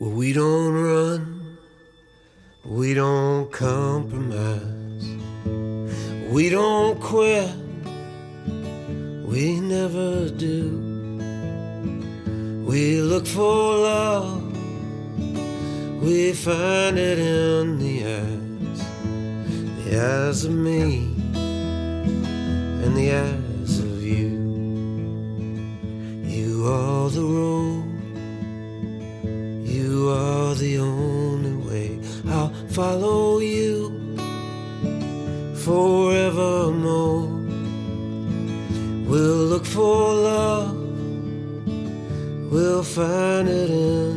Well, we don't run, we don't compromise, we don't quit, we never do. We look for love, we find it in the eyes, the eyes of me and the eyes of you. You are the road follow you forevermore. We'll look for love, we'll find it in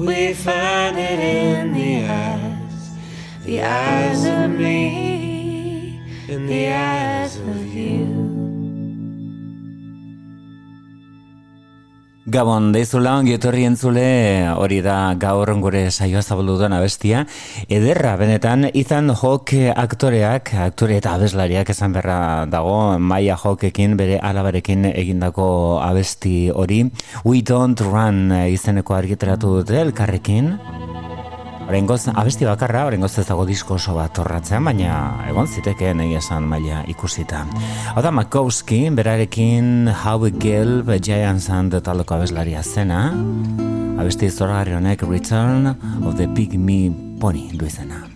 We find it in the eyes, the eyes of me, in the eyes of you. Gabon, deizula ongi entzule, hori da gaur gure saioa zabaldu duen abestia. Ederra, benetan, izan jok aktoreak, aktore eta abeslariak esan berra dago, maia jokekin, bere alabarekin egindako abesti hori. We don't run izeneko argiteratu dute elkarrekin. Horengoz, abesti bakarra, horengoz ez dago disko oso bat torratzean, baina egon ziteke nahi esan maila ikusita. Hau da, Makowski, berarekin How We Gelb, Giant Sand taldeko abeslaria zena, abesti zora honek Return of the Pygmy Pony du izena.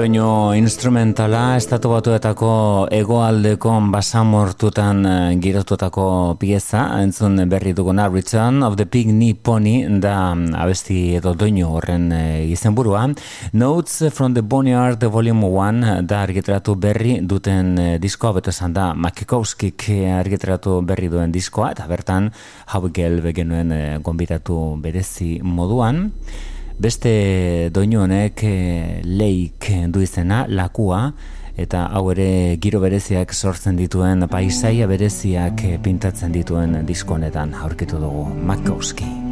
Doinu instrumentala estatu batuetako egoaldeko basamortutan eh, girotutako pieza. Entzun berri duguna Return of the Pygmy Pony da mm, abesti edo doinu horren eh, izenburua. Notes from the Boneyard Volume 1 da argitratu berri duten eh, diskoa. Beto esan da Makikowskik argitratu berri duen diskoa eta bertan hau gelbe genuen gombitatu berezi moduan Beste doinu honek e, leik du izena, lakua, eta hau ere giro bereziak sortzen dituen, paisaia bereziak pintatzen dituen diskonetan aurkitu dugu, Makowski.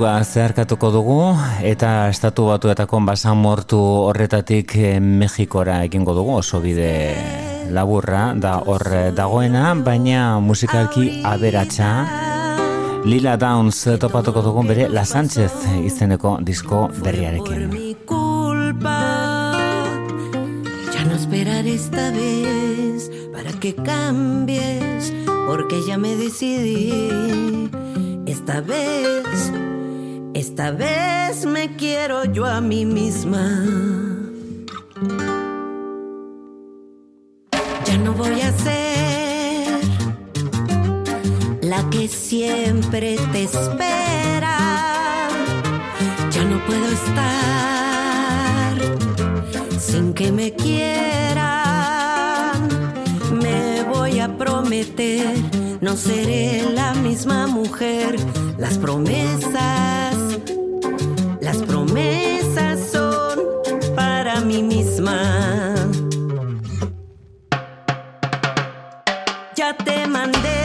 Muga zeharkatuko dugu eta estatu batuetako basan mortu horretatik eh, Mexikora egingo dugu oso bide laburra da hor dagoena, baina musikalki aberatsa. Lila Downs topatuko dugu bere La Sánchez izeneko disko berriarekin. Ya no esperar esta vez para que cambies, porque ya me decidí. Esta vez Esta vez me quiero yo a mí misma. Ya no voy a ser la que siempre te espera. Ya no puedo estar sin que me quieran. Me voy a prometer, no seré la misma mujer. Las promesas promesas son para mí misma. Ya te mandé.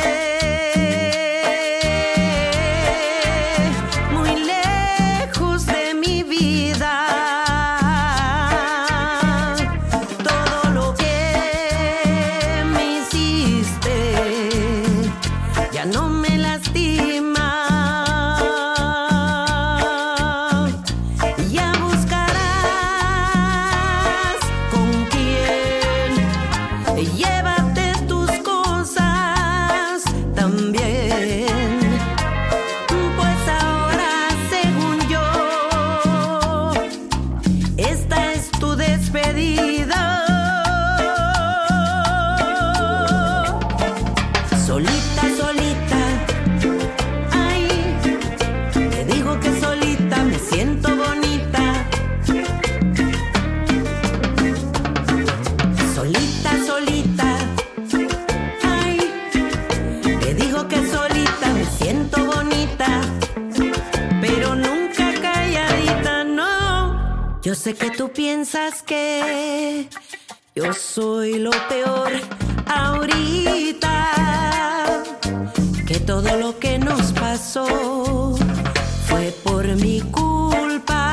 Sé que tú piensas que yo soy lo peor ahorita, que todo lo que nos pasó fue por mi culpa.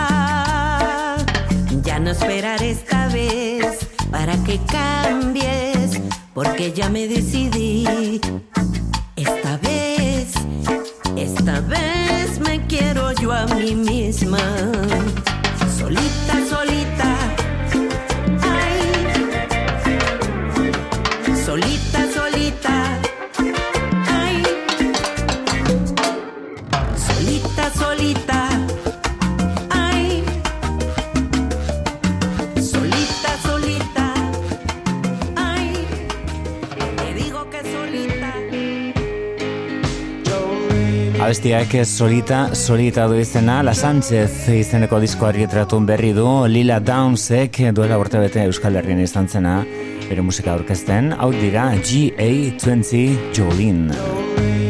Ya no esperaré esta vez para que cambies, porque ya me decidí. Esta vez, esta vez me quiero yo a mí misma Abestiak solita, solita du izena, La Sánchez izeneko disko argitratun berri du, Lila Downsek duela urte bete Euskal Herrien izan zena, bere musika aurkezten, hau dira GA20 Jolene.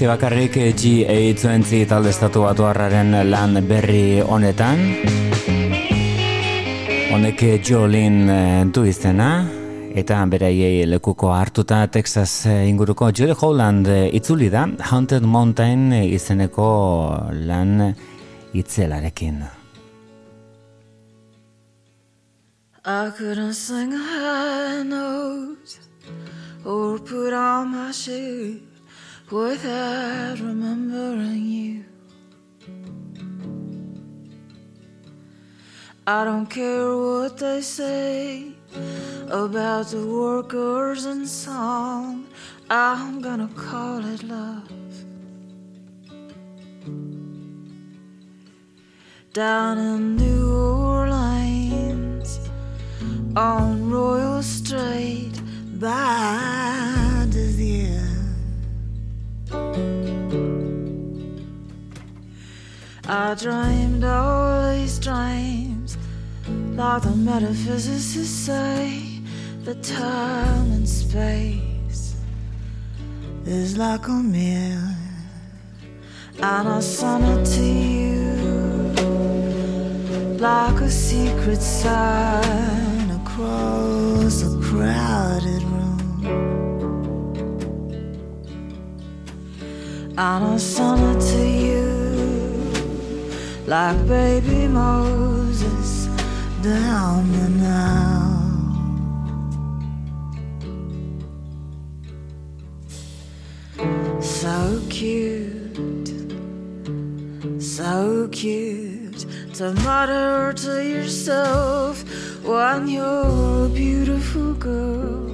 Abesti bakarrik G8 talde estatu batu lan berri honetan. Honek Jolin eh, du izena, eta beraiei lekuko hartuta Texas eh, inguruko Jolly Holland eh, itzuli da Haunted Mountain izeneko lan itzelarekin. I couldn't sing a high note or put on my shoes without remembering you. I don't care what they say about the workers and song. I'm gonna call it love. Down in New Orleans on Royal Street by the I dreamed all these dreams, like the metaphysicists say, that time and space is like a mirror, and I sent it to you like a secret sign across a crowded I sent it to you like baby Moses down the Nile. So cute, so cute to mutter to yourself when you're a beautiful girl.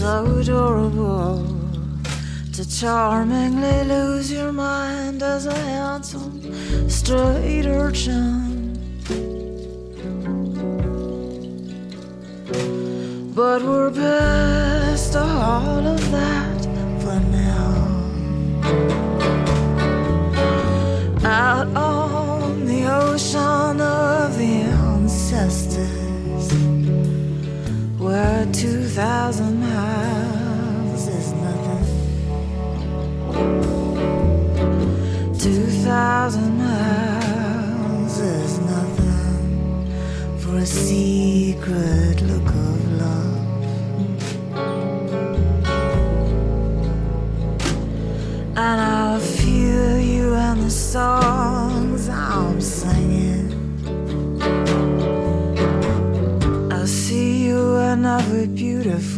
So adorable to charmingly lose your mind as a handsome straight urchin. But we're past all of that for now. Out on the ocean of the ancestors, where 2,000 miles is nothing. 2,000 miles is nothing for a secret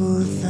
beautiful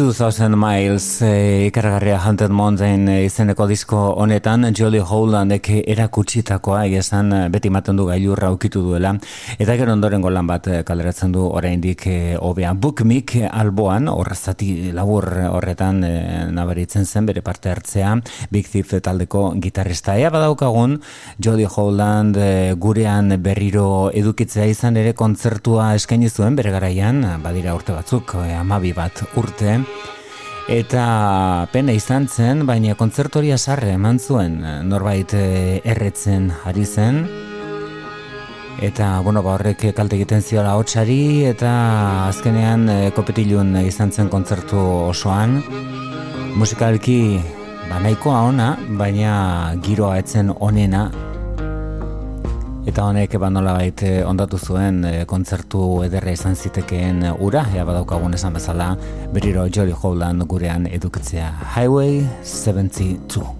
2000 Miles eh, ikaragarria e, Hunted Mountain e, izeneko disko honetan Jolly Holdandek erakutsitakoa egizan eh, beti maten du gailurra ukitu duela. Eta gero ondorengo lan bat kaleratzen du oraindik e, obean Bookmik alboan horrezati labur horretan e, nabaritzen zen bere parte hartzea Big Thief taldeko gitarrista. Ea badaukagun Jolly Holland e, gurean berriro edukitzea izan ere kontzertua eskaini zuen bere garaian badira urte batzuk e, amabi bat urte. Eta pena izan zen, baina kontzertoria sarre eman zuen norbait eh, erretzen ari zen. Eta, bueno, ba, horrek kalte egiten ziola hotxari, eta azkenean e, kopetilun izan zen kontzertu osoan. Musikalki, ba, nahikoa ona, baina giroa etzen onena, Eta honek eban nola baite eh, ondatu zuen e, kontzertu ederra izan zitekeen ura, ea badaukagun esan bezala, beriro Jolly Holland gurean edukitzea Highway 72.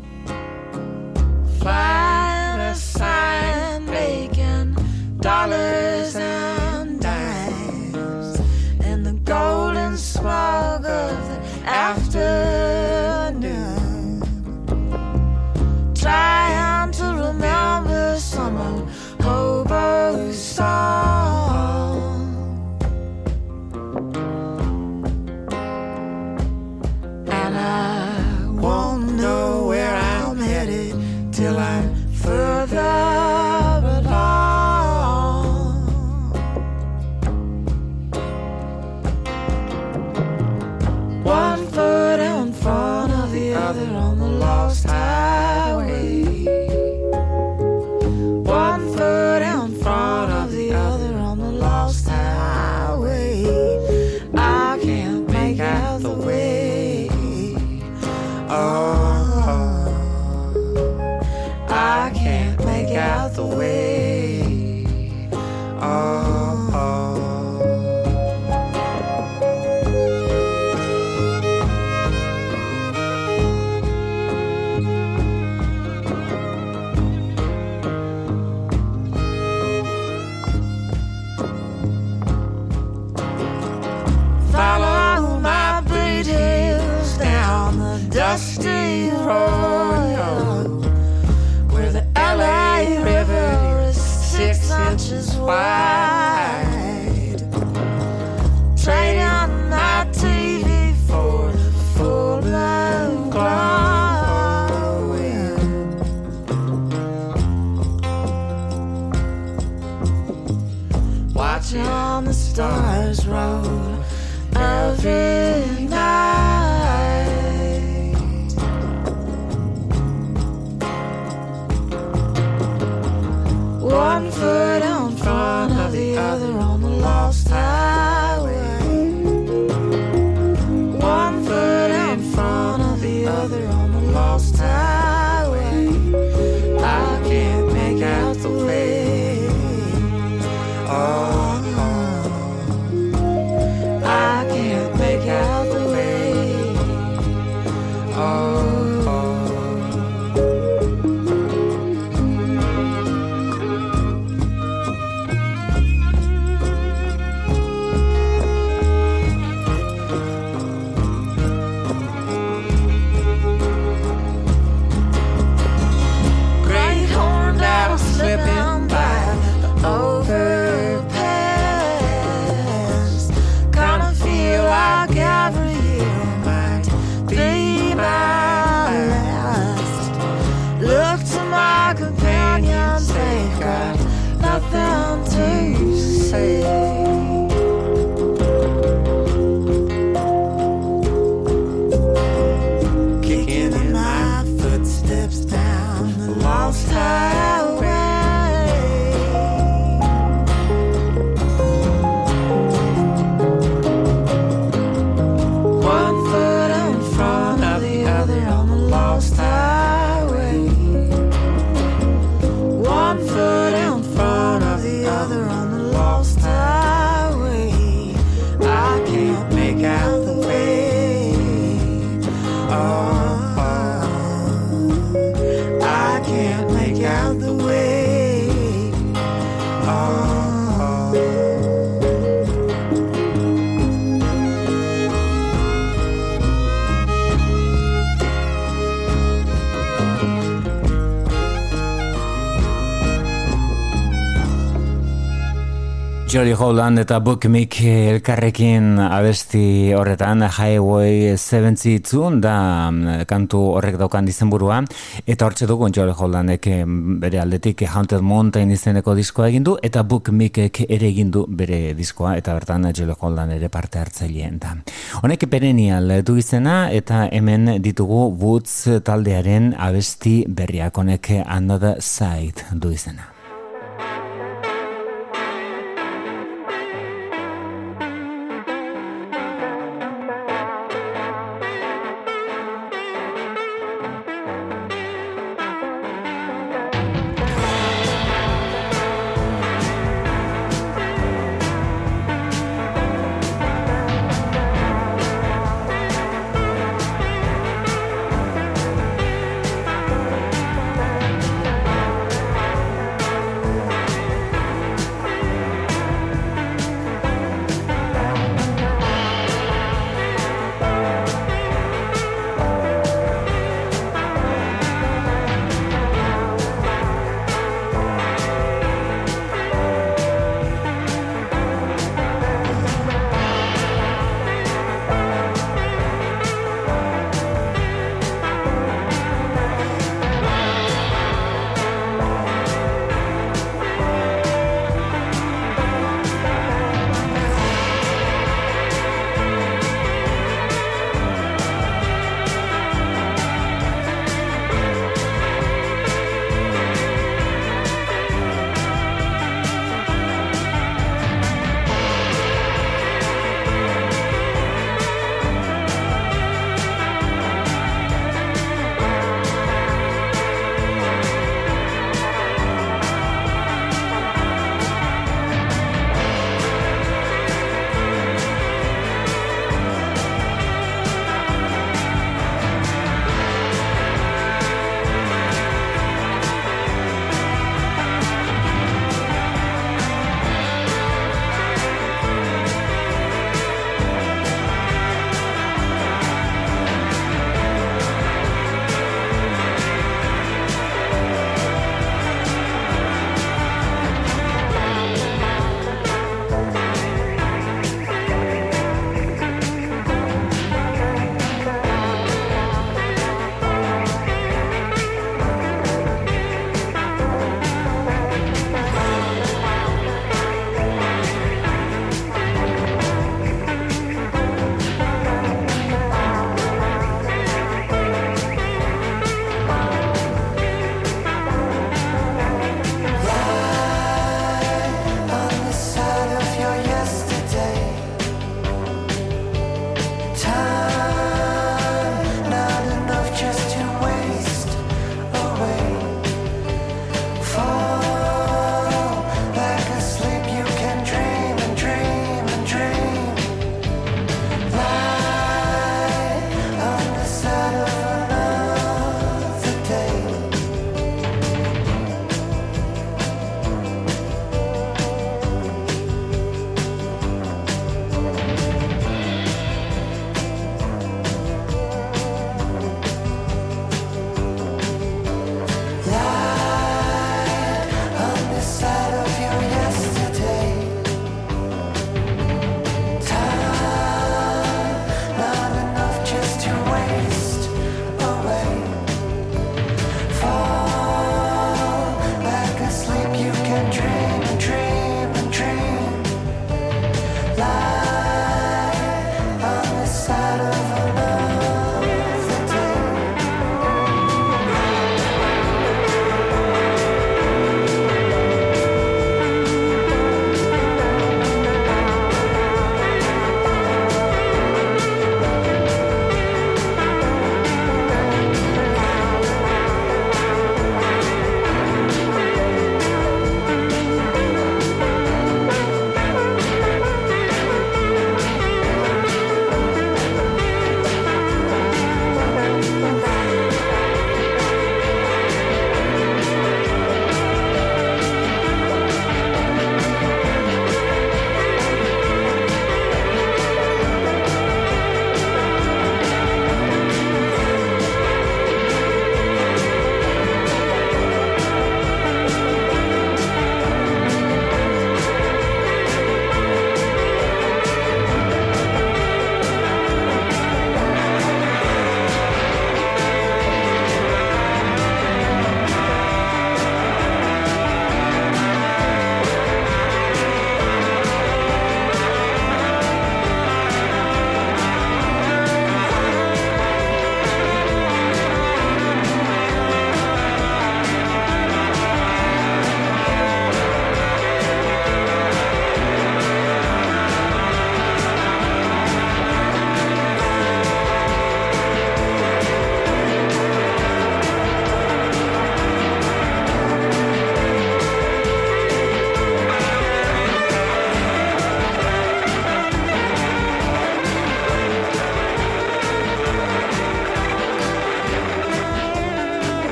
Jolly Holland eta Book Mick elkarrekin abesti horretan Highway 72 da mm, kantu horrek daukan dizenburua eta hortze dugu Jolly Hollandek bere aldetik Haunted Mountain izeneko diskoa egin du eta Book Mickek ere egin du bere diskoa eta bertan Jolly Holland ere parte hartzaileen da. Honek perenial du izena eta hemen ditugu Woods taldearen abesti berriak honek Another Side du izena.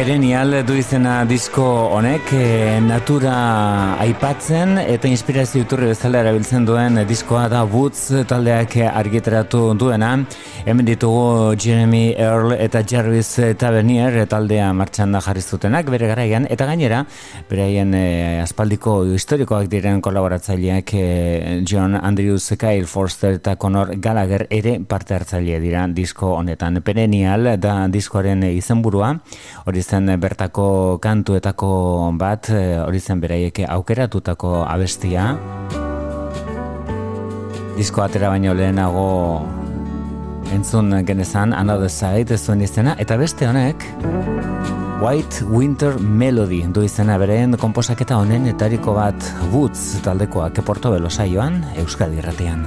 Perenial du izena disko honek e, natura aipatzen eta inspirazio iturri bezala erabiltzen duen diskoa da Woods taldeak argiteratu duena. Hemen ditugu Jeremy Earl eta Jarvis Tavernier taldea martxan da jarri zutenak bere garaian eta gainera beraien e, aspaldiko historikoak diren kolaboratzaileak e, John Andrews, Kyle Forster eta Conor Gallagher ere parte hartzaile dira disko honetan. Perenial da diskoaren izenburua hori zen bertako kantuetako bat, eh, hori zen beraiek aukeratutako abestia. Disko atera baino lehenago entzun genezan Another Side zuen izena, eta beste honek White Winter Melody du izena bereen komposaketa honen etariko bat Woods taldekoak eporto belosaioan Euskadi irratean.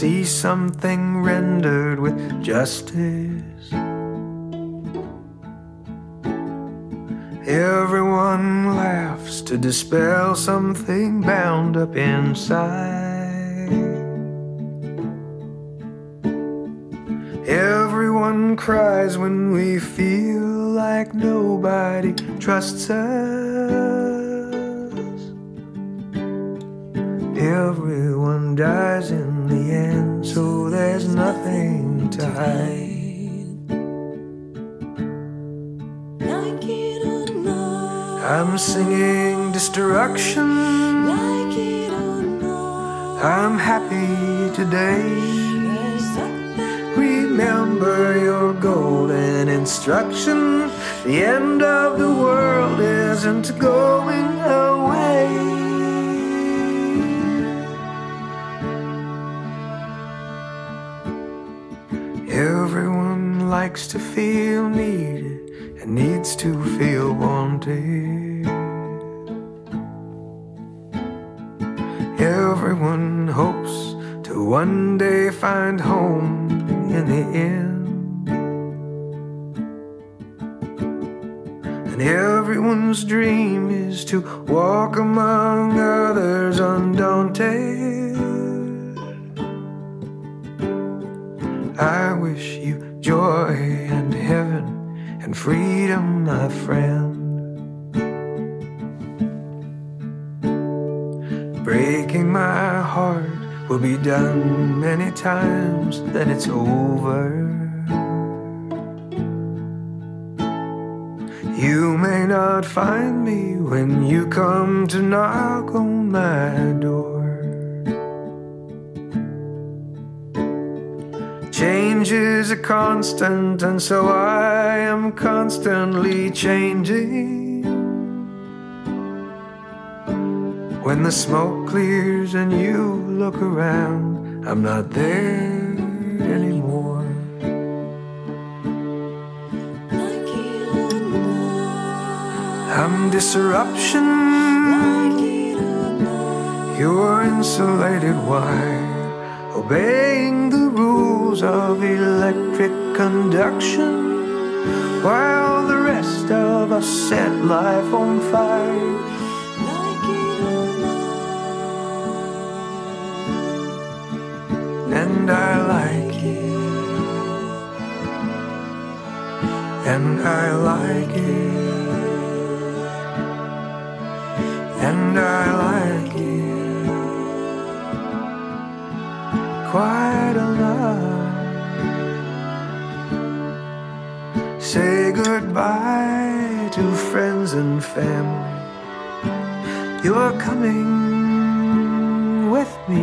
See something rendered with justice. Everyone laughs to dispel something bound up inside. Everyone cries when we feel like nobody trusts us. Everyone dies in the end, so there's nothing to hide. Like it or not, I'm singing destruction. like it or not, I'm happy today. Remember your golden instruction. The end of the world isn't going away. Everyone likes to feel needed and needs to feel wanted. Everyone hopes to one day find home in the end. And everyone's dream is to walk among others undaunted. I wish you joy and heaven and freedom, my friend. Breaking my heart will be done many times, then it's over. You may not find me when you come to knock on my door. Change is a constant, and so I am constantly changing. When the smoke clears and you look around, I'm not there anymore. like it or not, I'm disruption. like it or not, You're insulated wire, obeying the of electric conduction, while the rest of us set life on fire. like it And I like it, and I like it, and I like it quite a lot. Say goodbye to friends and family. You're coming with me.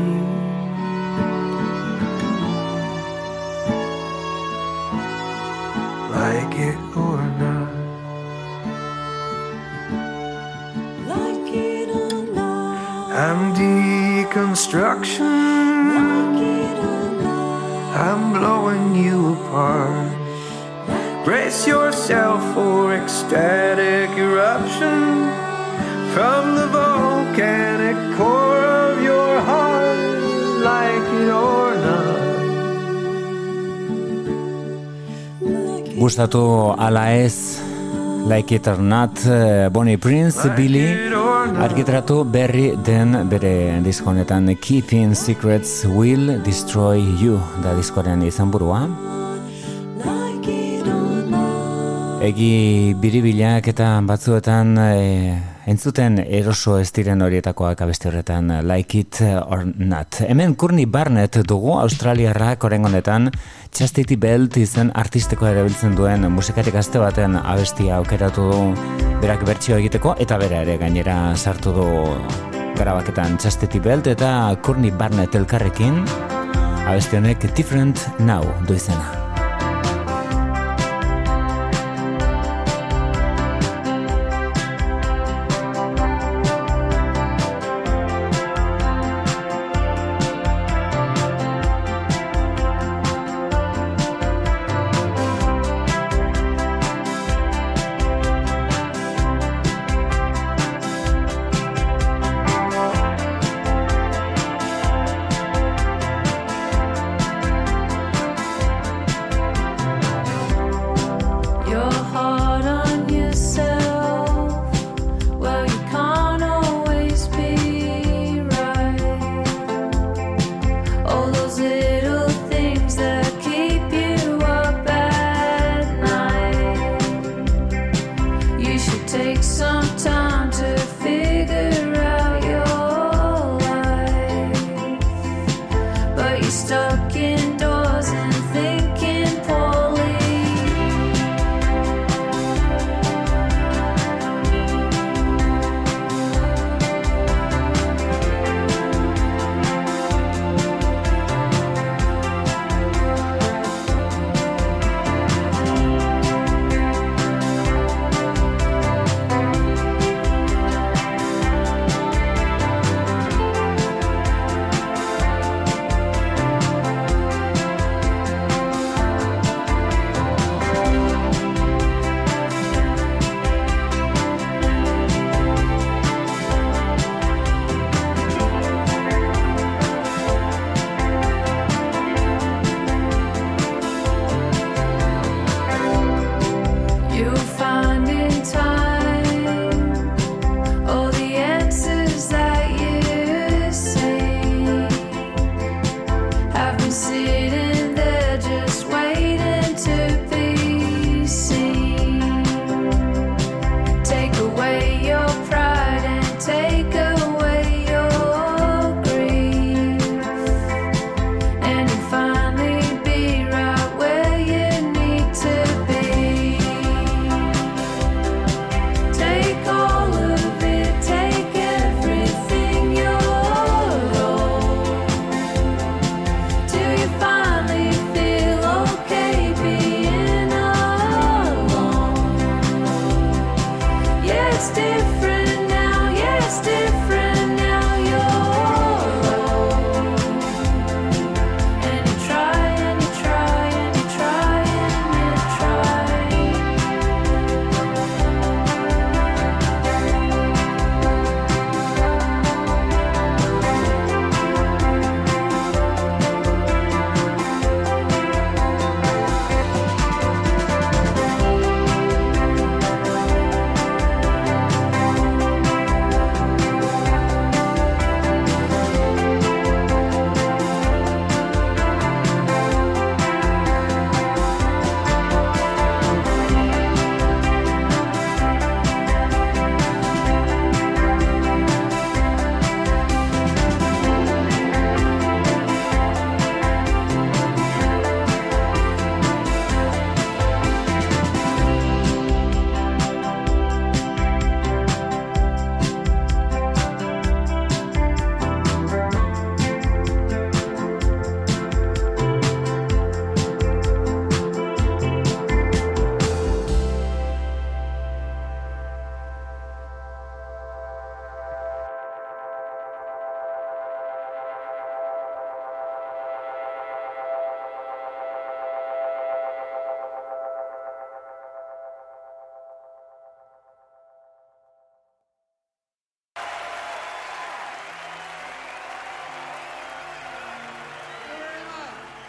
Like it or not. like it or not, I'm deconstruction. like it or not, I'm blowing you apart. Brace yourself for ecstatic eruption from the volcanic core of your heart, like it or not. Gustatu ala ez Like It or Not eh, Bonnie Prince, Billy Like not. argitratu berri den bere diskonetan Keeping Secrets Will Destroy You da diskoren izan burua Egi biribilak eta batzuetan e, entzuten eroso ez diren horietakoak abesti horretan Like It or Not. Hemen Kurni Barnett dugu Australiarrak orengonetan Chastity Belt izen artisteko erabiltzen duen musikatik aste baten abestia aukeratu du berak bertsio egiteko eta bera ere gainera sartu du grabaketan Chastity Belt eta Kurni Barnett elkarrekin abesti honek Different Now du izena.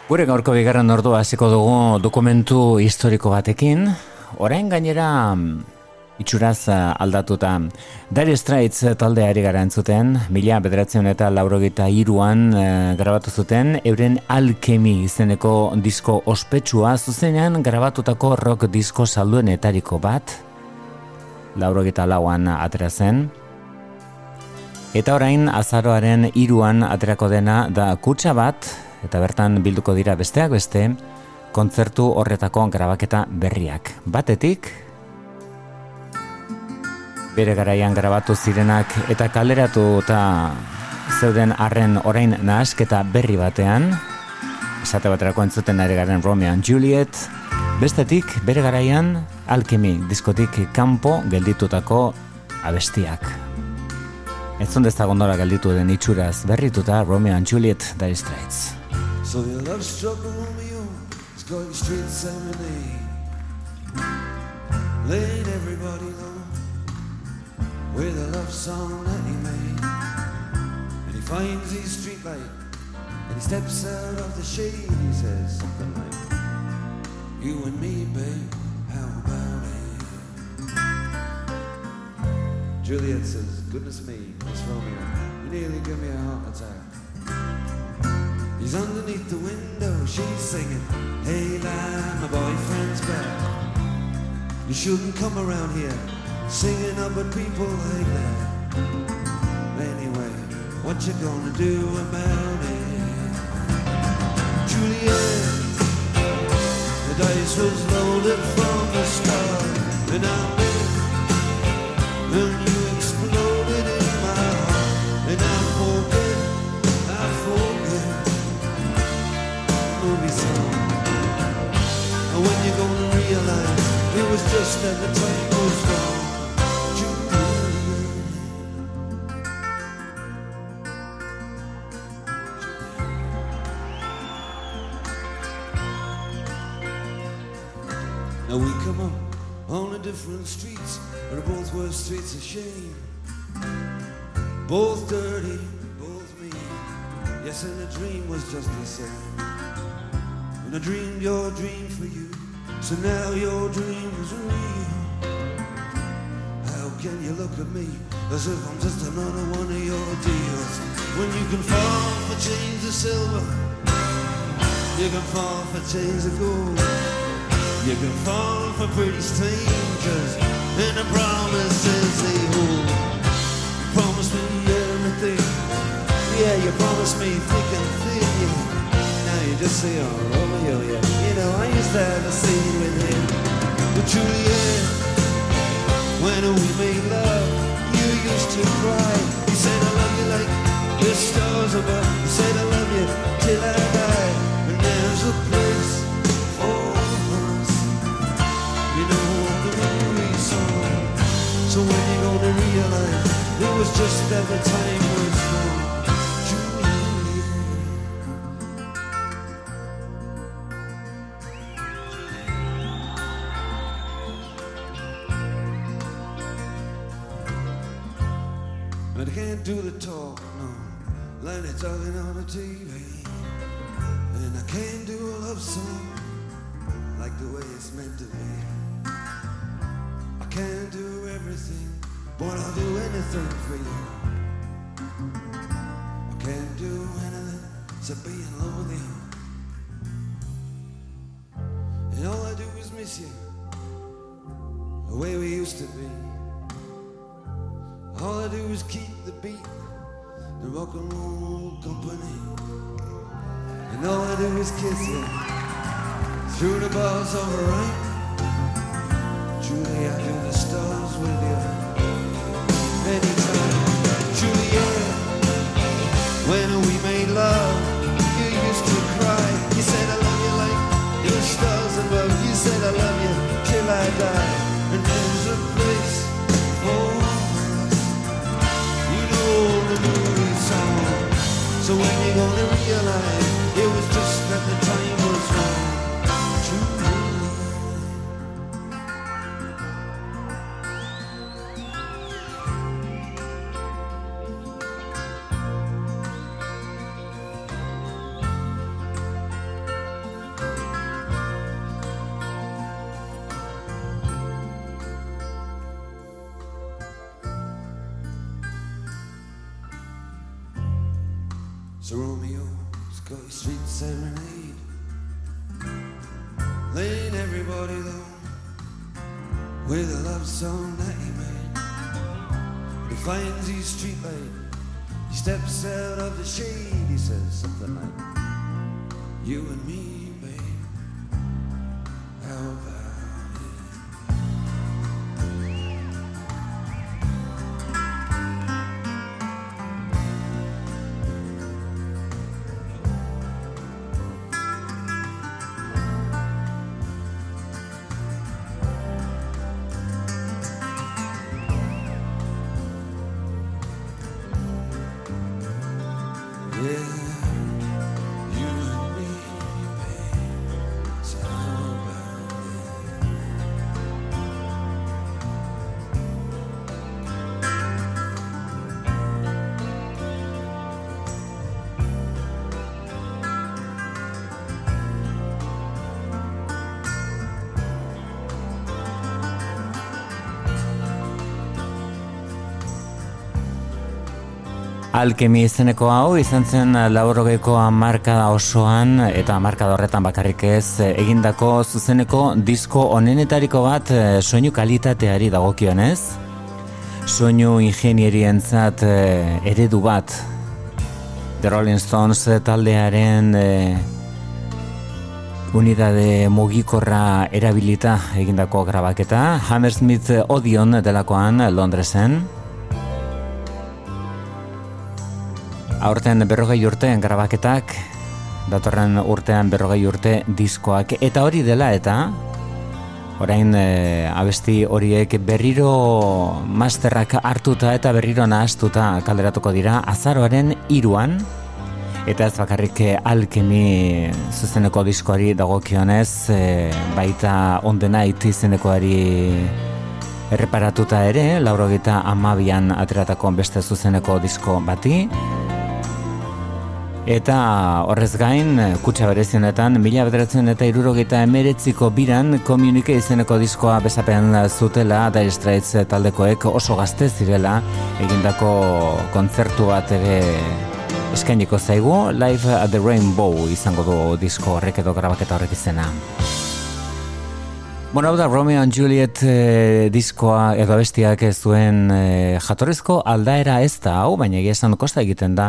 Gure gaurko bigarren ordua hasiko dugu dokumentu historiko batekin. Orain gainera mm, itxuraz eh, aldatuta. Dire Straits taldeari gara entzuten, mila bederatzen eta laurogita iruan e, grabatu zuten, euren alkemi izeneko disko ospetsua zuzenean grabatutako rock disko salduenetariko bat. laurogeta lauan atera zen. Eta orain azaroaren iruan aterako dena da kutsa bat, eta bertan bilduko dira besteak beste, kontzertu horretako grabaketa berriak. Batetik, bere garaian grabatu zirenak eta kaleratu eta zeuden arren orain nahasketa berri batean, esate baterako entzuten ere garen Romeo and Juliet, bestetik bere garaian alkemi diskotik kanpo gelditutako abestiak. Ez zondez gondora gelditu den itxuraz berrituta Romeo and Juliet Dire Straits. So your love struggle Romeo is going straight serenade. Laid everybody low With a love song that he made. And he finds his street light And he steps out of the shade. He says something like You and me, babe, how about it? Juliet says, goodness me, Miss Romeo You nearly give me a heart attack He's underneath the window, she's singing Hey lad, my boyfriend's back You shouldn't come around here Singing up at people like that Anyway, what you gonna do about it? Juliet, the dice was loaded from the start, and I knew, and just the time was wrong. Now we come up on the different streets, but both were streets of shame. Both dirty, both mean. Yes, and the dream was just the same. And I dreamed your dream for you, so now your dream is real. How can you look at me as if I'm just another one of your deals? When you can fall for chains of silver, you can fall for chains of gold. You can fall for pretty strangers And the promises they hold Promise me everything Yeah, you promised me thick and thin you just say, oh, oh Romeo, oh, yeah You know, I used to have a scene with him. With Juliet When we made love You used to cry. You said I love you like the stars above. You said I love you till I die. And there's a place for us. You know, the memory song. So when you gonna realize it was just that the time was wrong, like on the TV. And I can't do a love song like the way it's meant to be I can't do everything, but I'll do anything for you. I can't do anything except be in love with you. And all I do is miss you, the way we used to be. All I do is keep the beat, the rock and roll company. And all I do is kiss you through the bars of a right. I do So when you gonna realize Alkemi izeneko hau izan zen laurogeiko marka osoan eta marka horretan bakarrik ez egindako zuzeneko disko onenetariko bat eh, soinu kalitateari dagokionez. Soinu ingenierientzat eh, eredu bat The Rolling Stones taldearen eh, unidade mugikorra erabilita egindako grabaketa Hammersmith Odeon delakoan Londresen. Aurten berrogei urtean grabaketak, datorren urtean berrogei urte diskoak, eta hori dela eta orain e, abesti horiek berriro masterrak hartuta eta berriro nahaztuta kalderatuko dira azaroaren iruan, eta ez bakarrik alkemi zuzeneko diskoari dagokionez, e, baita ondena iti izenekoari erreparatuta ere, laurogeta amabian ateratako beste zuzeneko disko bati, Eta horrez gain, kutsa berezionetan, mila bederatzen eta irurogeita emeretziko biran komunike izeneko diskoa bezapean zutela da Straits taldekoek oso gazte zirela egindako kontzertu bat ere eskainiko zaigu Live at the Rainbow izango du disko horrek edo grabaketa horrek izena. Bueno, da Romeo and Juliet eh, diskoa edo bestiak ez zuen eh, jatorrizko aldaera ez da hau, baina egia esan kosta egiten da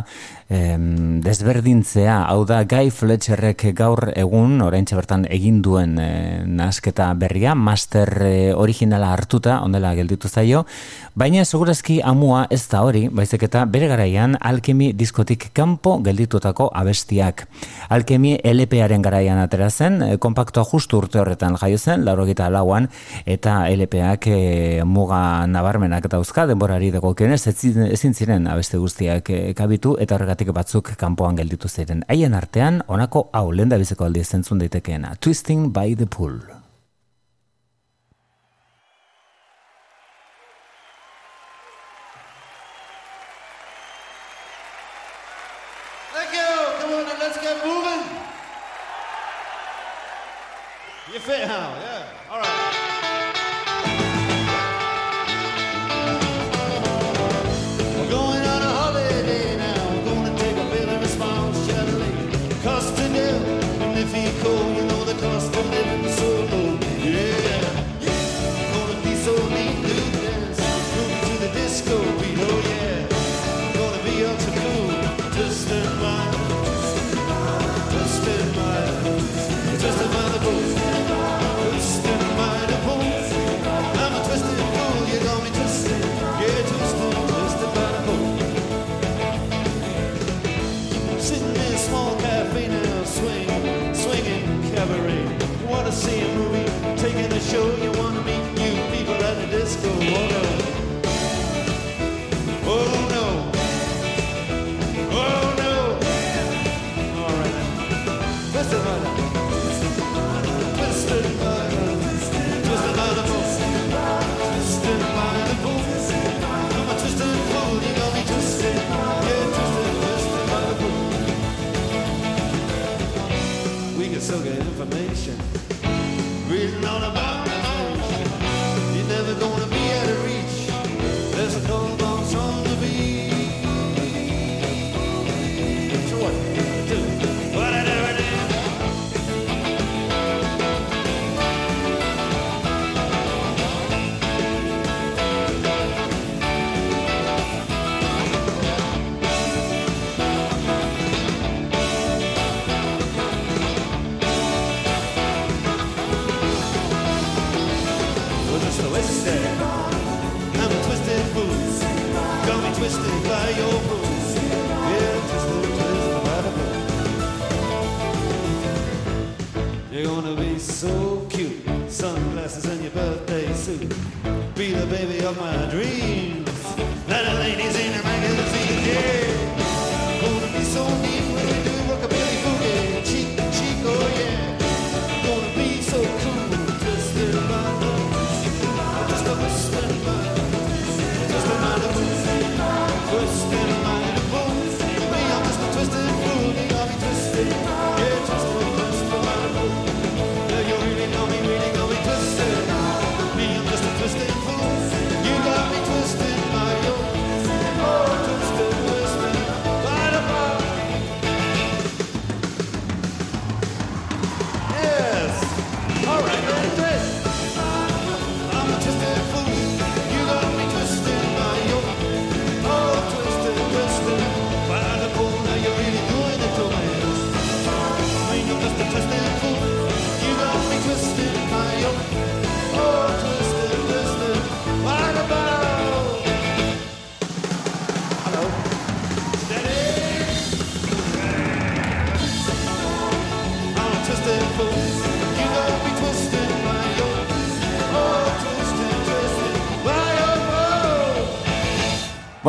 em, desberdintzea, hau da Guy Fletcherrek gaur egun, orain bertan egin duen e, nasketa berria, master e, originala hartuta, ondela gelditu zaio, baina segurazki amua ez da hori, baizik eta bere garaian alkemi diskotik kanpo gelditutako abestiak. Alkemi LP-aren garaian atera zen, e, kompaktua justu urte horretan jaio zen, lauro lauan, eta LP-ak e, muga nabarmenak dauzka, denborari dago kionez, ezin ziren abeste guztiak e, kabitu, eta horregat batzuk kanpoan gelditu ziren. Haien artean, honako hau lenda biziko aldi zentzun daitekeena. Twisting by the pool.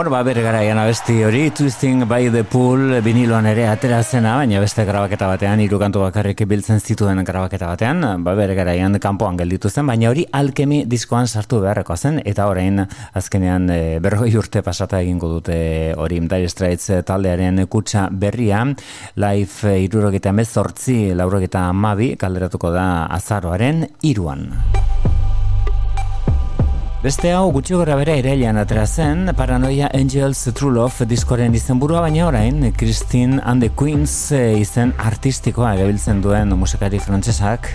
Bueno, ba, bere garaian abesti hori, Twisting by the Pool, biniloan ere atera zena, baina beste grabaketa batean, hiru kantu bakarrik biltzen zituen grabaketa batean, ba, bere garaian kanpoan gelditu zen, baina hori alkemi diskoan sartu beharreko zen, eta orain azkenean e, berroi urte pasata egingo dute hori Dire Straits taldearen kutsa berria, live irurogeta emezortzi, laurogeta amabi, kalderatuko da azaroaren iruan. Beste hau gutxi gora bere irailean atera zen, Paranoia Angels True Love diskoren izenburua baina orain, Christine and the Queens eh, izen artistikoa erabiltzen duen musikari frantsesak.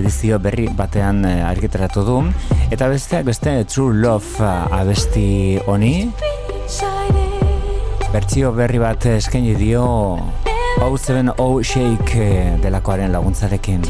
Edizio berri batean eh, argiteratu du, eta besteak beste True Love eh, abesti honi, bertsio berri bat eskaini dio O7O Shake delakoaren laguntzarekin.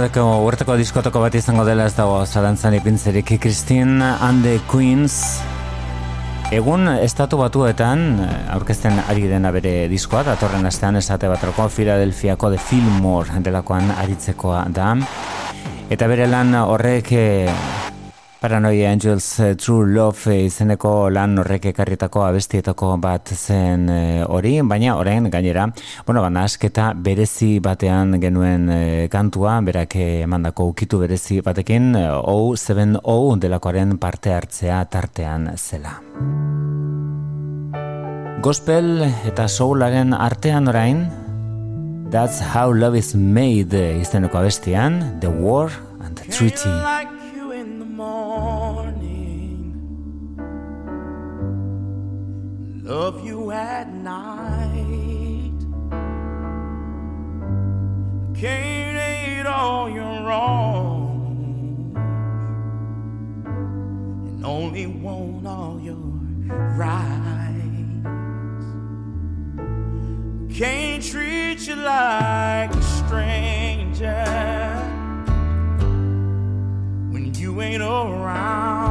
Huerteko, huerteko diskotoko bat izango dela ez dago zalantzan ipintzerik. Christine and the Queens. Egun estatu batuetan eh, aurkezten ari dena bere diskoa datorren astean esate batroko Philadelphiako de Fillmore delakoan aritzekoa da. Eta bere lan horrek eh, Paranoia Angels uh, True Love uh, izeneko lan horrek ekarritako abestietako bat zen uh, hori, baina orain gainera, bueno, baina asketa berezi batean genuen kantua, berak emandako ukitu berezi batekin, uh, 070 delakoaren parte hartzea tartean zela. Gospel eta soularen artean orain, That's how love is made izeneko abestian, The War and the Treaty. Love you at night. Can't hate all your wrongs and only want all your rights. Can't treat you like a stranger when you ain't around.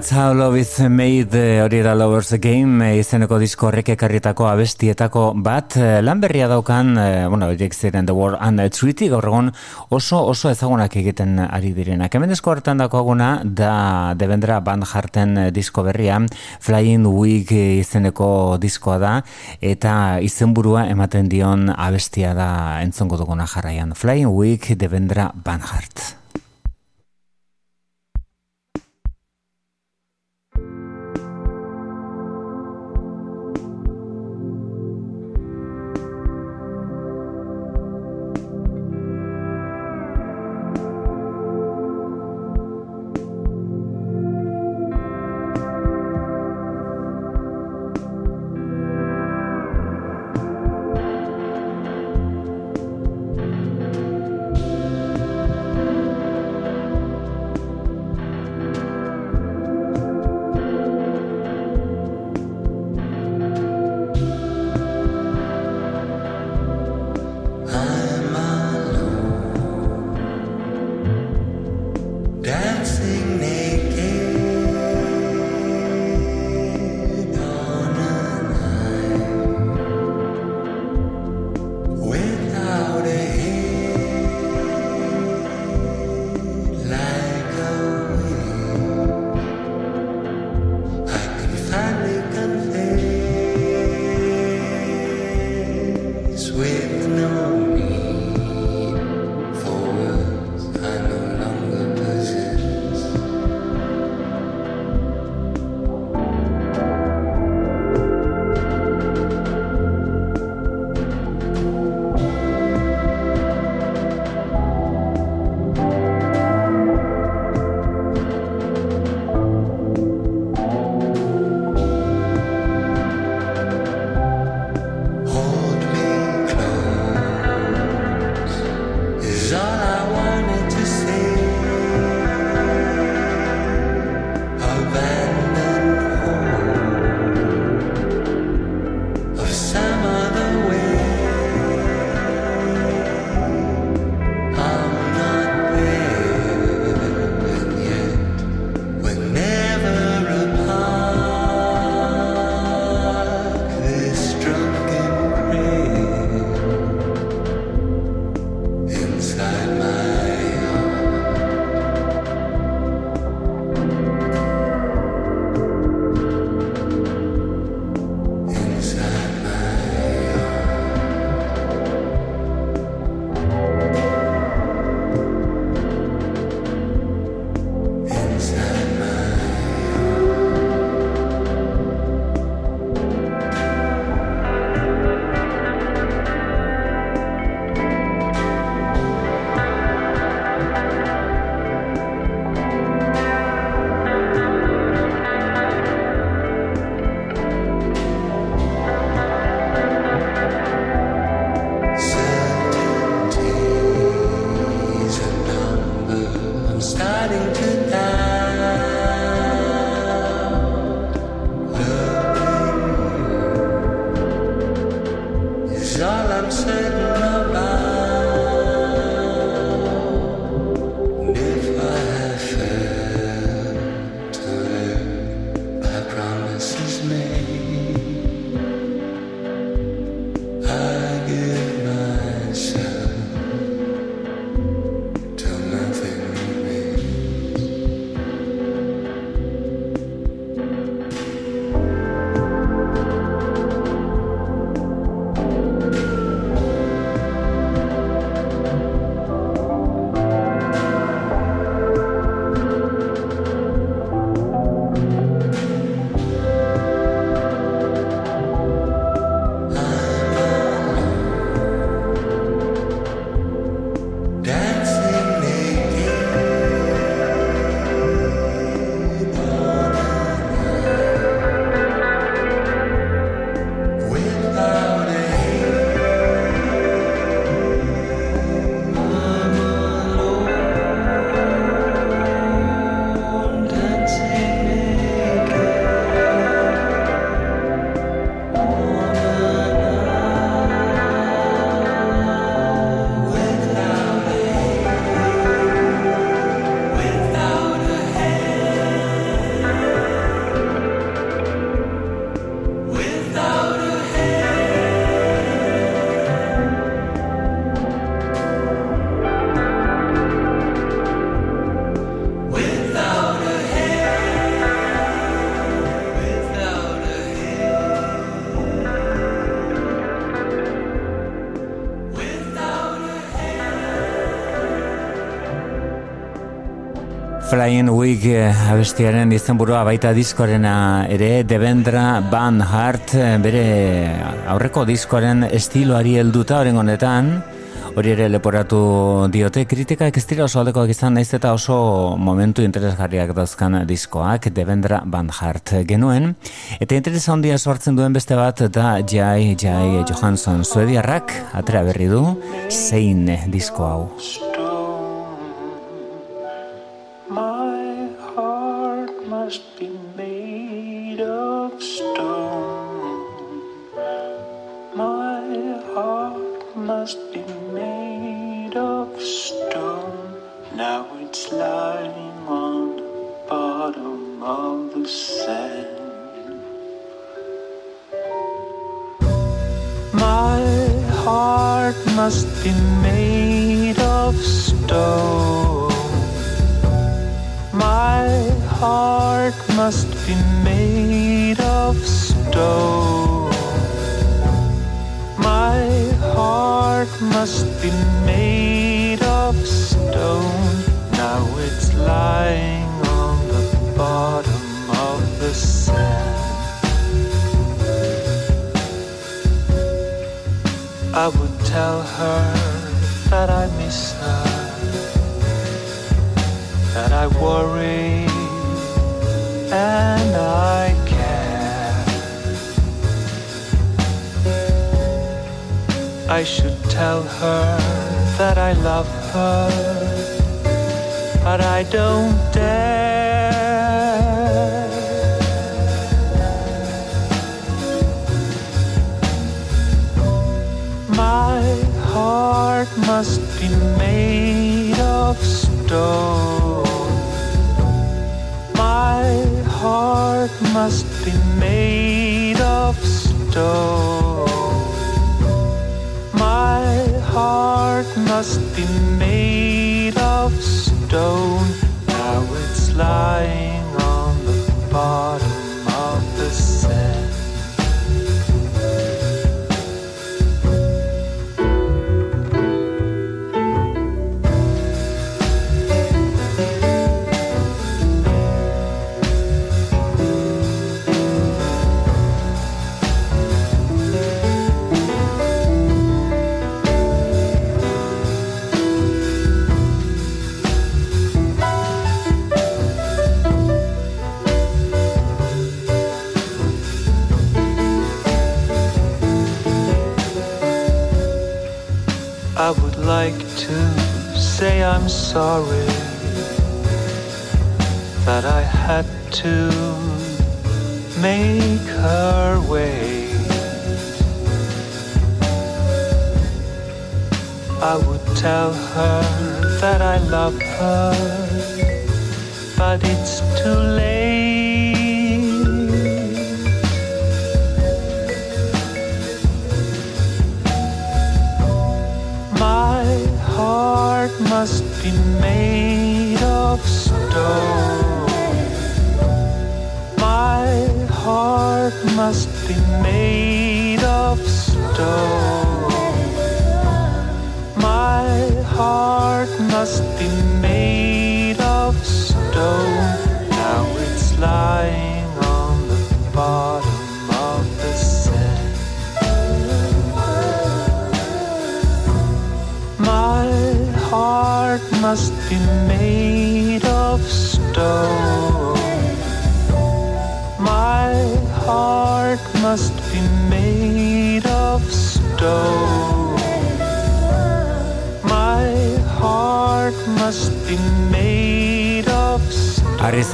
That's how love is made eh, hori da lovers game eh, izeneko disko horrek ekarritako abestietako bat eh, lan berria daukan bueno, horiek ziren The War and the Treaty gaur egon oso oso ezagunak egiten ari direnak. Hemen desko hartan dako aguna da debendra band jarten disko berria Flying Week izeneko diskoa da eta izenburua ematen dion abestia da entzongo duguna jarraian. Flying Week debendra band jart Flying Wig eh, abestiaren izenburua baita diskorena ere Devendra Van Hart eh, bere aurreko diskoren estiloari helduta oren honetan hori ere leporatu diote kritika ez dira oso aldekoak izan naiz eta oso momentu interesgarriak dauzkan diskoak Devendra Van Hart genuen. Eta interesa handia sortzen duen beste bat da Jai Jai Johansson suediarrak atera berri du zein disko hau I would tell her that I miss her, that I worry and I care. I should tell her that I love her, but I don't dare. Must be made of stone. My heart must be made of stone. My heart must be made of stone. Now it's lying on the bottom I'm sorry that I had to make her wait. I would tell her that I love her, but it's made of stone. My heart must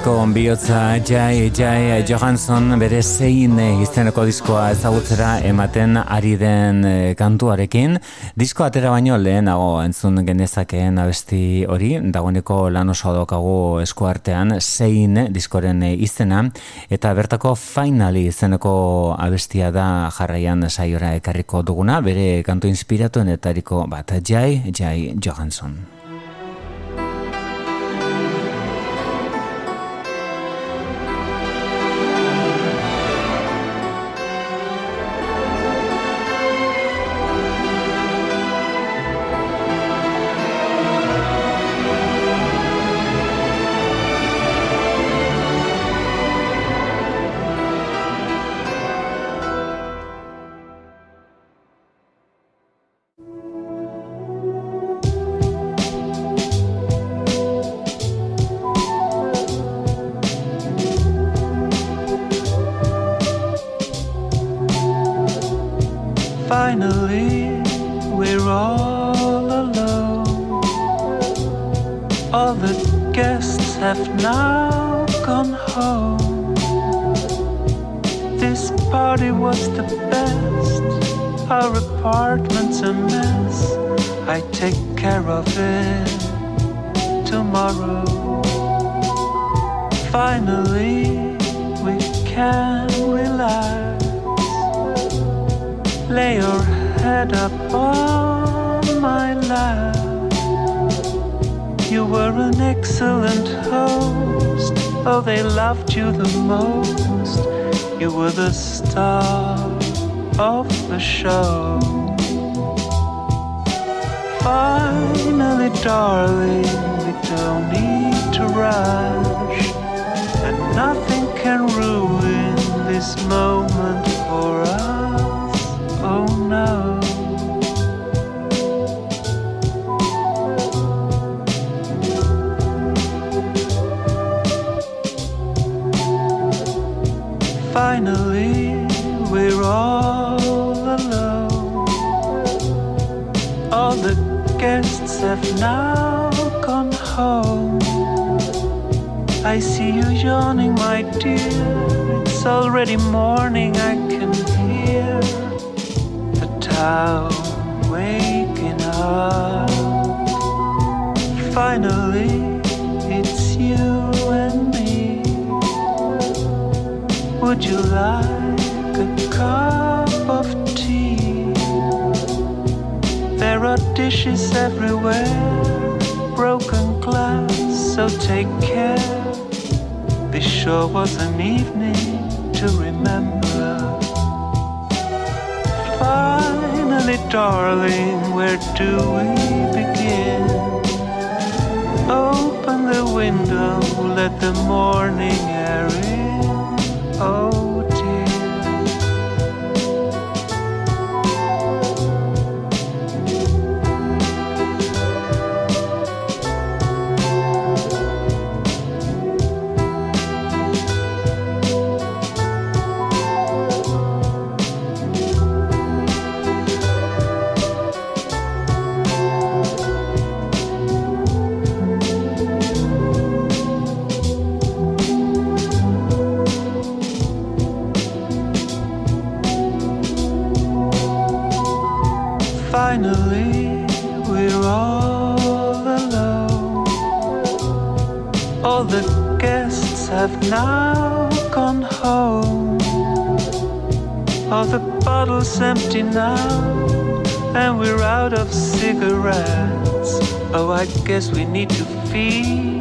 Arrizko onbiotza Jai Jai Johansson bere zein izeneko diskoa ezagutzera ematen ari den eh, kantuarekin. Disko atera baino lehenago entzun genezakeen abesti hori, dagoeneko lan oso dokagu eskuartean zein diskoren izena, eta bertako finali izeneko abestia da jarraian saiora ekarriko duguna, bere kantu inspiratuen eta bat Jai Jai Johansson. finally we're all alone. All the guests have now gone home. All the bottles empty now, and we're out of cigarettes. Oh, I guess we need to feed.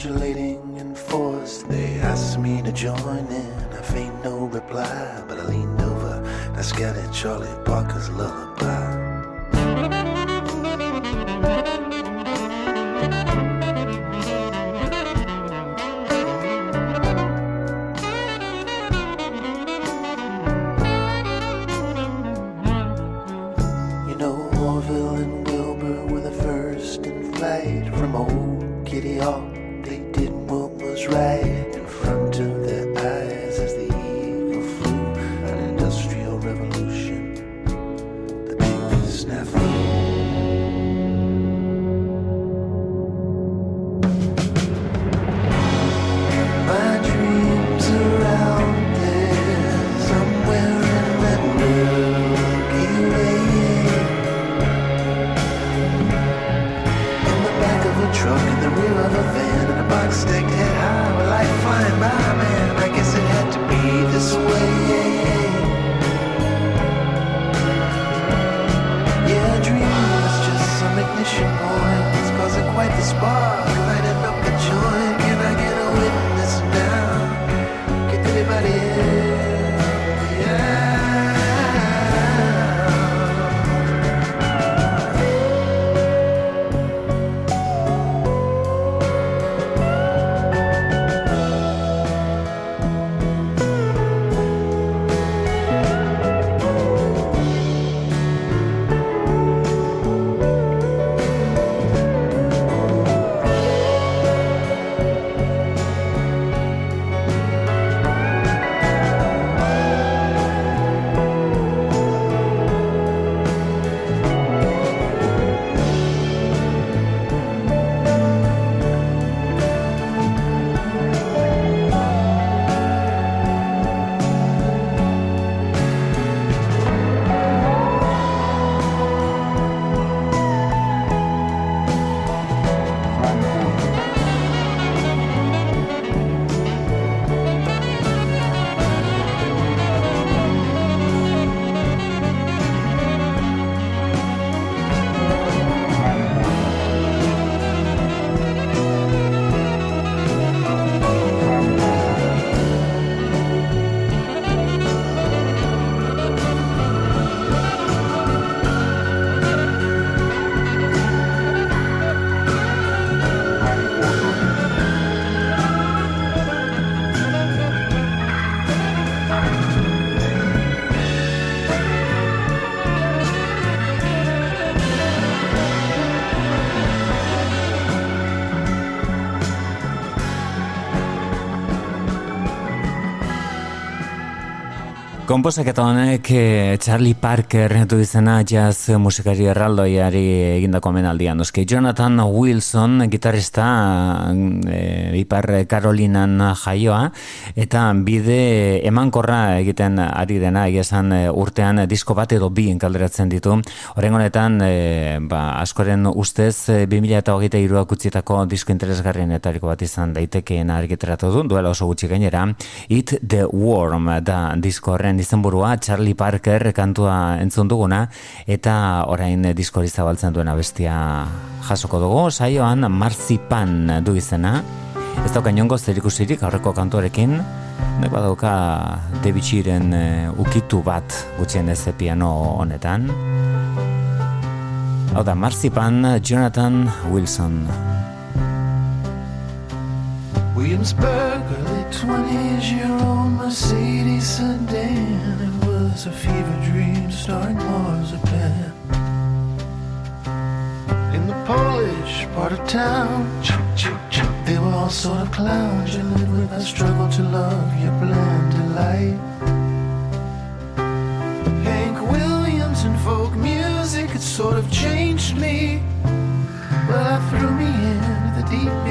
Modulating and. They asked me to join in. I feigned no reply, but I leaned over and I scattered Charlie Parker's lullaby. Komposaketa honek eh, Charlie Parker du izena jazz musikari erraldoiari egindako menaldian. Noski, Jonathan Wilson, gitarrista e, Ipar Karolinan jaioa, eta bide emankorra egiten ari dena, esan urtean disko bat edo bi kalderatzen ditu. Horren honetan, e, ba, askoren ustez, 2000 eta hogeita iruak utzietako disko interesgarrien etariko bat izan daitekeen argiteratu du, duela oso gutxi gainera, It the Worm da disko horren izenburua Charlie Parker kantua entzun duguna eta orain diskori zabaltzen duena bestia jasoko dugu. Saioan Marzipan du izena. Ez dauka inongo zerikusirik aurreko kantuarekin. Nek badauka debitxiren uh, ukitu bat gutxien ez piano honetan. Hau da Marzipan Jonathan Wilson Williamsburg, early 20s, your old Mercedes sedan. It was a fever dream starring marzipan. In the Polish part of town, they were all sort of clowns. You lived with a struggle to love your bland delight. Hank Williams and folk music had sort of changed me. Well, I threw me in the deep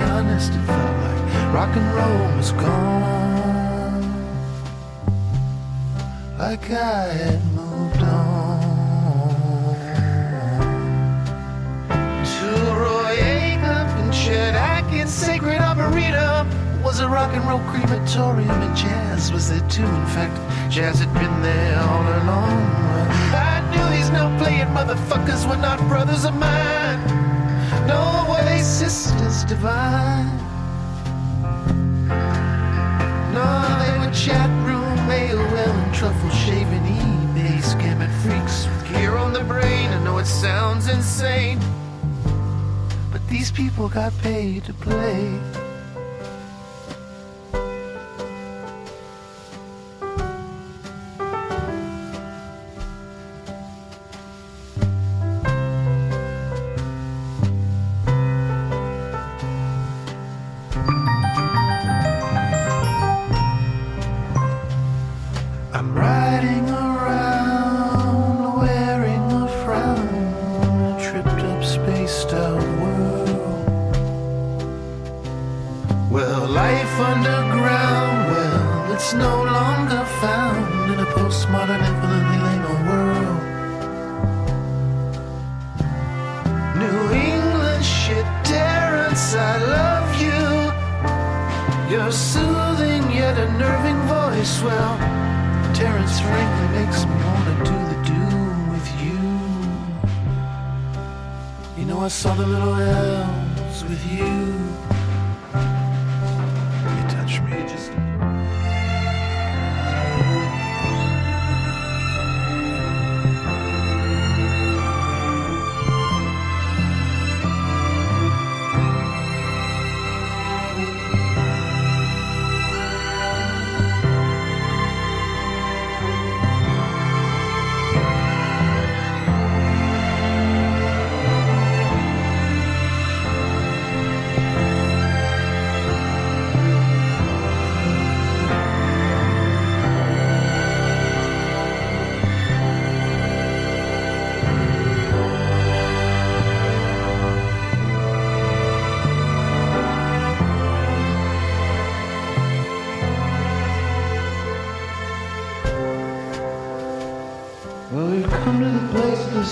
honest, it felt like rock and roll was gone. Like I had moved on. To Roy Acuff and Chet Atkins, Sacred Arboretum was a rock and roll crematorium, and jazz was there too. In fact, jazz had been there all along. I knew these no playing motherfuckers were not brothers of mine. No way, sisters divine. No, they were chat room, AOL, and truffle shaving eBay scamming freaks with gear on the brain. I know it sounds insane, but these people got paid to play.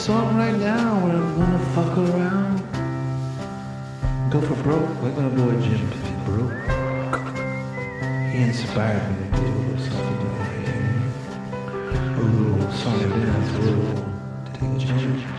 Song right now where I'm gonna fuck around. Go for broke, like my boy Jim Piffy broke. He inspired me to do a little something like. A little and dance, a little take a chance.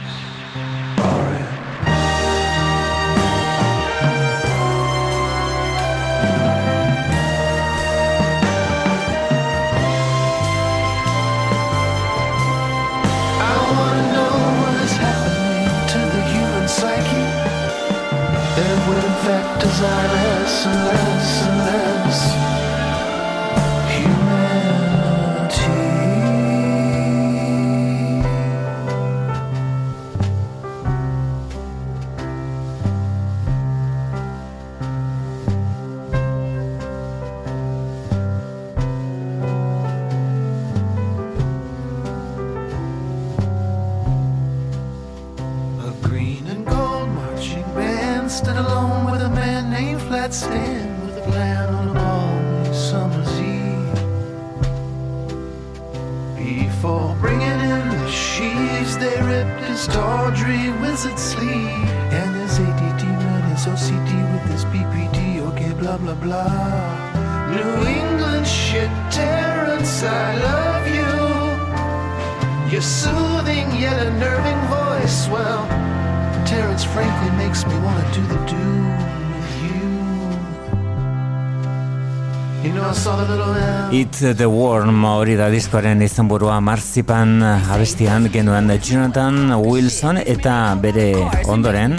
The Worm hori da diskoaren izenburua Marzipan abestian genuen Jonathan Wilson eta bere ondoren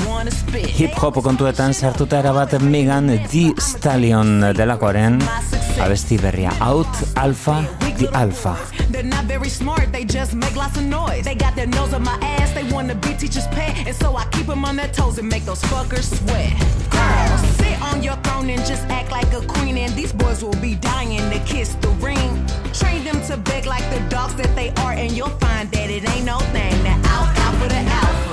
hip hop kontuetan sartuta erabat Megan The Stallion delakoaren abesti berria Out Alpha The Alpha They're not very smart, they just make lots of noise. They got their nose on my ass, they wanna be teacher's pet. And so I keep them on their toes and make those fuckers sweat. And just act like a queen. And these boys will be dying to kiss the ring. Train them to beg like the dogs that they are, and you'll find that it ain't no thing. Now out, out for the alpha.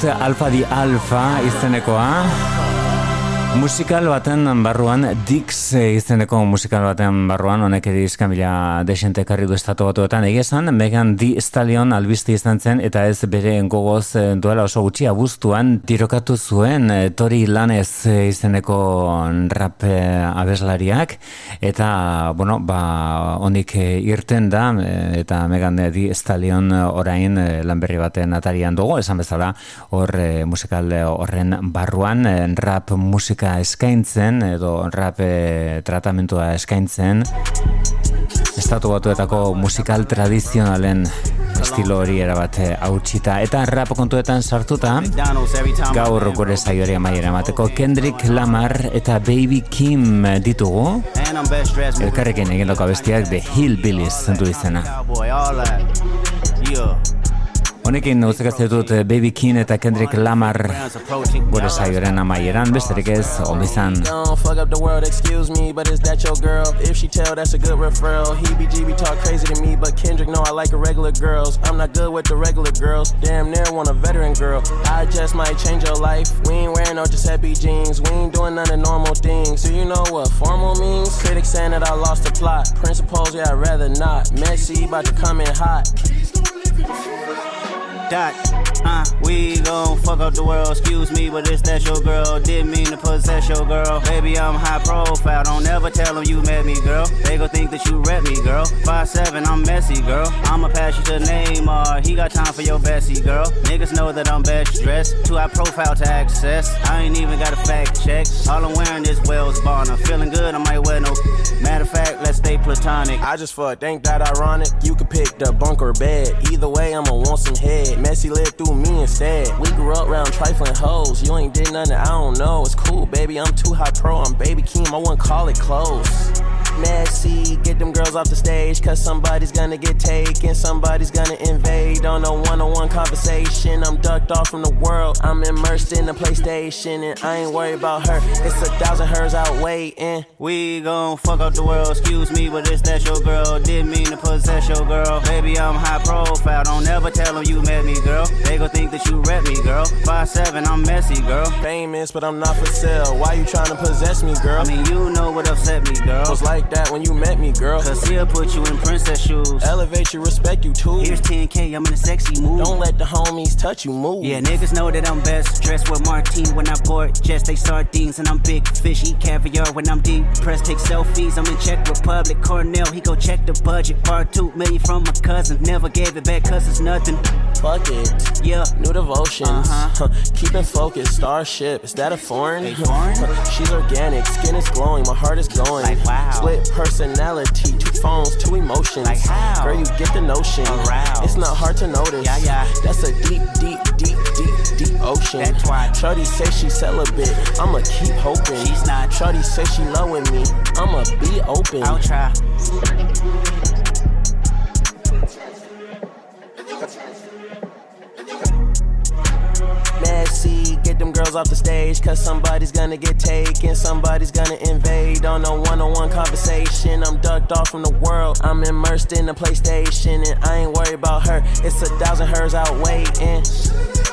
Out Alpha di Alpha izenekoa Musikal baten barruan, Dix izeneko musikal baten barruan, honek ere iskamila desente karri du estatu batuetan. Egia esan, Megan Di Stallion albiste izan zen, eta ez bere gogoz eh, duela oso gutxi abuztuan tirokatu zuen eh, Tori Lanez eh, izeneko rap abeslariak, eta, bueno, ba, honik eh, irten da, eh, eta Megan Di Stallion orain eh, lan berri baten atarian dugu, esan bezala, hor musikal horren barruan, rap musika eskaintzen, edo rap tratamentua eskaintzen, estatu batuetako musikal tradizionalen estilo hori erabate hautsita. Eta rap kontuetan sartuta, gaur gure saioari amaiera emateko Kendrick Lamar eta Baby Kim ditugu, elkarrekin egindako abestiak The Hillbillies zentu izena. Honekin uzekaz dut eh, Baby Keem eta Kendrick Lamar gure saioaren amaieran, besterik ez, ondo izan. I'm not good with the regular girls. Damn near want a veteran girl. I just might change your life. We ain't wearing no Giuseppe jeans. We ain't doing none of normal things. So you know what formal means? Critics saying that I lost the plot. Principles, yeah, I'd rather not. Messy, about to come in hot. Dot, uh, we gon' fuck up the world, excuse me, but it's that your girl. Didn't mean to possess your girl. Baby, I'm high profile, don't ever tell them you met me, girl. They gon' think that you rep me, girl. Five seven, I'm messy, girl. I'ma pass you to Neymar, he got time for your Bessie, girl. Niggas know that I'm best dressed, too high profile to access. I ain't even got a fact check. All I'm wearing is Wales Bonner. Feeling good, I might wear no. Matter of fact, let's stay platonic. I just fucked, ain't that ironic? You could pick the bunk or bed. Either way, I'ma want some head. Messy lived through me instead. We grew up round trifling hoes. You ain't did nothing, I don't know. It's cool, baby. I'm too high pro. I'm baby Keem. I wouldn't call it close. Messy, get them girls off the stage. Cause somebody's gonna get taken. Somebody's gonna invade on a one on one conversation. I'm ducked off from the world. I'm immersed in the PlayStation. And I ain't worried about her. It's a thousand hers out waiting. We gon' fuck up the world, excuse me, but it's that your girl. Didn't mean to possess your girl. Baby, I'm high profile, don't ever tell them you met me, girl. They gon' think that you rep me, girl. Five seven, I'm messy, girl. Famous, but I'm not for sale. Why you trying to possess me, girl? I mean, you know what upset me, girl. Those light like that when you met me, girl. Cause he'll put you in princess shoes. Elevate you, respect you too. Here's 10K, I'm in a sexy mood. Don't let the homies touch you, move. Yeah, niggas know that I'm best. Dressed with Martine when I board. Just they sardines and I'm big fish. Eat caviar when I'm deep. Press take selfies. I'm in Czech Republic. Cornell, he go check the budget. Part two million from my cousin. Never gave it back cause it's nothing. Fuck it. Yeah. New devotions. Uh-huh. Keeping focused. Starship. Is that a foreign? Hey, foreign? She's organic. Skin is glowing. My heart is going. Like, wow. Split personality. Two phones. Two emotions. Like how? Girl, you get the notion. Aroused. It's not hard to notice. Yeah, yeah. That's a deep, deep, deep, deep, deep ocean. That's why. Shorty say she celibate. I'ma keep hoping. She's not. Shorty say she loving me. I'ma be open. I'll try. Messy, get them girls off the stage, cause somebody's gonna get taken, somebody's gonna invade on a one on one conversation. I'm ducked off from the world, I'm immersed in the PlayStation, and I ain't worried about her. It's a thousand hers out waiting.